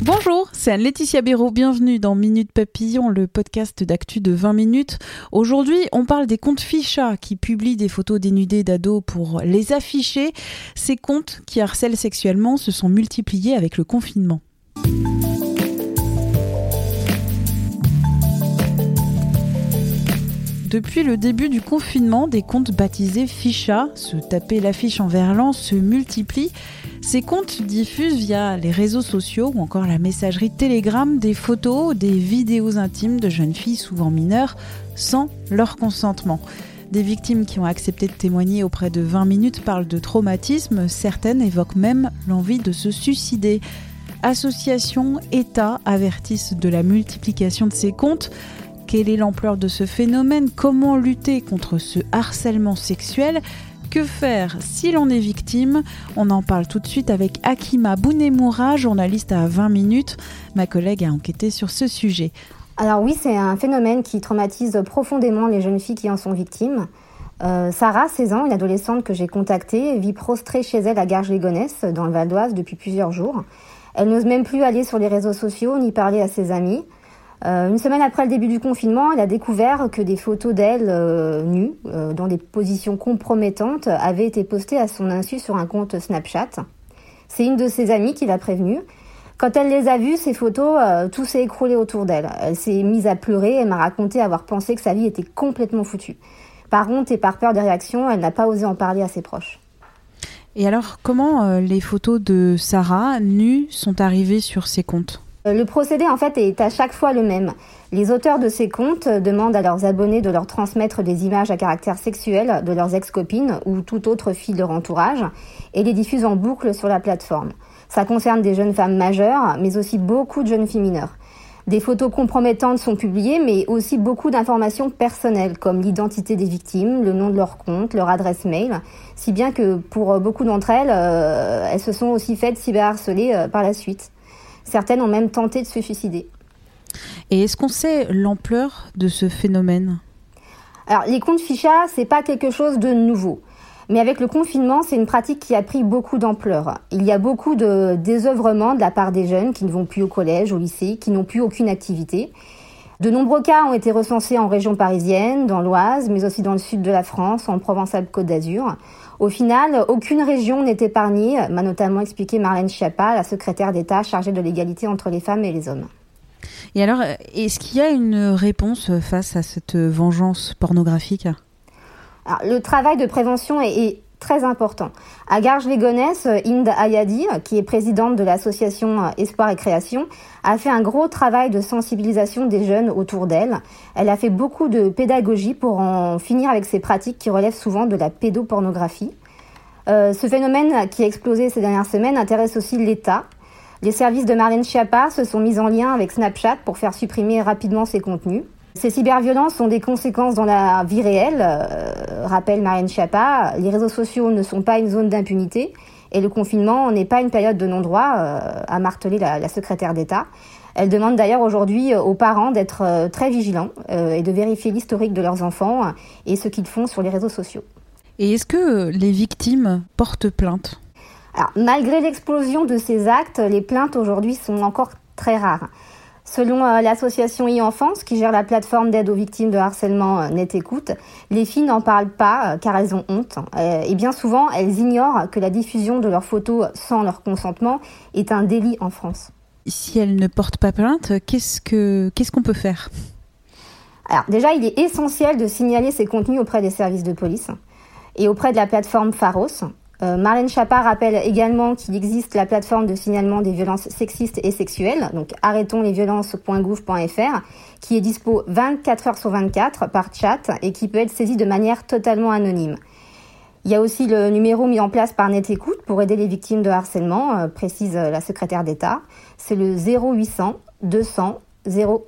Bonjour, c'est Anne-Laetitia Béraud. Bienvenue dans Minute Papillon, le podcast d'actu de 20 minutes. Aujourd'hui, on parle des comptes Ficha qui publient des photos dénudées d'ados pour les afficher. Ces comptes qui harcèlent sexuellement se sont multipliés avec le confinement. Depuis le début du confinement, des comptes baptisés Ficha, se taper l'affiche en verlan, se multiplient. Ces comptes diffusent via les réseaux sociaux ou encore la messagerie Telegram des photos, des vidéos intimes de jeunes filles souvent mineures sans leur consentement. Des victimes qui ont accepté de témoigner auprès de 20 minutes parlent de traumatisme, certaines évoquent même l'envie de se suicider. Associations, États avertissent de la multiplication de ces comptes. Quelle est l'ampleur de ce phénomène? Comment lutter contre ce harcèlement sexuel? Que faire si l'on est victime? On en parle tout de suite avec Akima Bounemoura, journaliste à 20 minutes. Ma collègue a enquêté sur ce sujet. Alors oui, c'est un phénomène qui traumatise profondément les jeunes filles qui en sont victimes. Euh, Sarah, 16 ans, une adolescente que j'ai contactée, vit prostrée chez elle à Garges-les-Gonesse, dans le Val d'Oise, depuis plusieurs jours. Elle n'ose même plus aller sur les réseaux sociaux ni parler à ses amis. Euh, une semaine après le début du confinement, elle a découvert que des photos d'elle euh, nues, euh, dans des positions compromettantes, avaient été postées à son insu sur un compte Snapchat. C'est une de ses amies qui l'a prévenue. Quand elle les a vues, ces photos, tout s'est écroulé autour d'elle. Elle s'est mise à pleurer et m'a raconté avoir pensé que sa vie était complètement foutue. Par honte et par peur des réactions, elle n'a pas osé en parler à ses proches. Et alors, comment les photos de Sarah nues sont arrivées sur ces comptes? Le procédé en fait est à chaque fois le même. Les auteurs de ces comptes demandent à leurs abonnés de leur transmettre des images à caractère sexuel de leurs ex-copines ou toute autre fille de leur entourage et les diffusent en boucle sur la plateforme. Ça concerne des jeunes femmes majeures, mais aussi beaucoup de jeunes filles mineures. Des photos compromettantes sont publiées, mais aussi beaucoup d'informations personnelles, comme l'identité des victimes, le nom de leur compte, leur adresse mail, si bien que pour beaucoup d'entre elles, euh, elles se sont aussi faites cyberharceler euh, par la suite. Certaines ont même tenté de se suicider. Et est-ce qu'on sait l'ampleur de ce phénomène? Alors, les comptes ficha, c'est pas quelque chose de nouveau. Mais avec le confinement, c'est une pratique qui a pris beaucoup d'ampleur. Il y a beaucoup de désœuvrement de la part des jeunes qui ne vont plus au collège, au lycée, qui n'ont plus aucune activité. De nombreux cas ont été recensés en région parisienne, dans l'Oise, mais aussi dans le sud de la France, en Provence-Alpes-Côte d'Azur. Au final, aucune région n'est épargnée, m'a notamment expliqué Marlène Schiappa, la secrétaire d'État chargée de l'égalité entre les femmes et les hommes. Et alors, euh, est-ce qu'il y a une réponse face à cette vengeance pornographique? Alors, le travail de prévention est, est très important. À Garges-les-Gonesse, Inde Ayadi, qui est présidente de l'association Espoir et Création, a fait un gros travail de sensibilisation des jeunes autour d'elle. Elle a fait beaucoup de pédagogie pour en finir avec ces pratiques qui relèvent souvent de la pédopornographie. Euh, ce phénomène qui a explosé ces dernières semaines intéresse aussi l'État. Les services de Marlène Schiappa se sont mis en lien avec Snapchat pour faire supprimer rapidement ces contenus. Ces cyberviolences ont des conséquences dans la vie réelle, euh, rappelle Marlène Schiappa. Les réseaux sociaux ne sont pas une zone d'impunité et le confinement n'est pas une période de non-droit, euh, a martelé la, la secrétaire d'État. Elle demande d'ailleurs aujourd'hui aux parents d'être euh, très vigilants euh, et de vérifier l'historique de leurs enfants euh, et ce qu'ils font sur les réseaux sociaux. Et est-ce que les victimes portent plainte? Alors, malgré l'explosion de ces actes, les plaintes aujourd'hui sont encore très rares. Selon euh, l'association e-enfance qui gère la plateforme d'aide aux victimes de harcèlement euh, Net Écoute, les filles n'en parlent pas euh, car elles ont honte. Euh, et bien souvent, elles ignorent que la diffusion de leurs photos sans leur consentement est un délit en France. Si elles ne portent pas plainte, qu'est-ce que qu'est-ce qu'on peut faire? Alors déjà, il est essentiel de signaler ces contenus auprès des services de police et auprès de la plateforme Pharos. Euh, Marlène Schiappa rappelle également qu'il existe la plateforme de signalement des violences sexistes et sexuelles, donc arrêtonslesviolences.gouv.fr, qui est dispo 24 heures sur 24 par chat et qui peut être saisie de manière totalement anonyme. Il y a aussi le numéro mis en place par Net Écoute pour aider les victimes de harcèlement, euh, précise euh, la secrétaire d'État. C'est le 0800 200 000.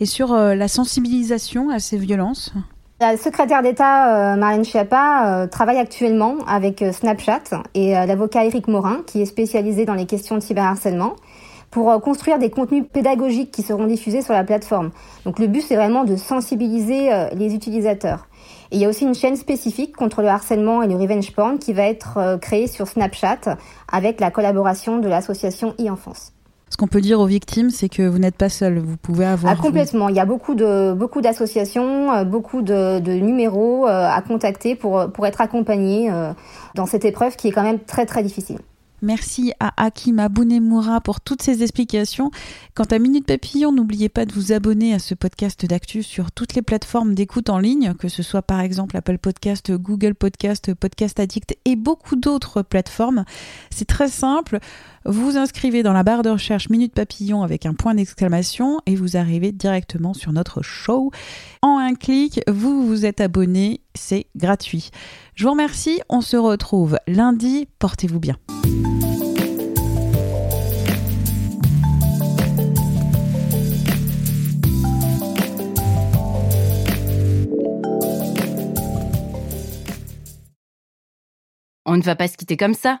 Et sur la sensibilisation à ces violences? La secrétaire d'État Marlène Schiappa travaille actuellement avec Snapchat et l'avocat Éric Morin, qui est spécialisé dans les questions de cyberharcèlement, pour construire des contenus pédagogiques qui seront diffusés sur la plateforme. Donc le but, c'est vraiment de sensibiliser les utilisateurs. Et il y a aussi une chaîne spécifique contre le harcèlement et le revenge porn qui va être euh, créée sur Snapchat avec la collaboration de l'association e-enfance. Ce qu'on peut dire aux victimes, c'est que vous n'êtes pas seul. Vous pouvez avoir. Ah, complètement. Il y a beaucoup de beaucoup d'associations, euh, beaucoup de, de numéros euh, à contacter pour pour être accompagné dans cette épreuve qui est quand même très très difficile. Merci à Hakim Abounemoura pour toutes ces explications. Quant à Minute Papillon, n'oubliez pas de vous abonner à ce podcast d'actu sur toutes les plateformes d'écoute en ligne, que ce soit par exemple Apple Podcast, Google Podcast, Podcast Addict et beaucoup d'autres plateformes. C'est très simple. Vous inscrivez dans la barre de recherche Minute Papillon avec un point d'exclamation et vous arrivez directement sur notre show. En un clic, vous vous êtes abonné, c'est gratuit. Je vous remercie, on se retrouve lundi, portez-vous bien. On ne va pas se quitter comme ça.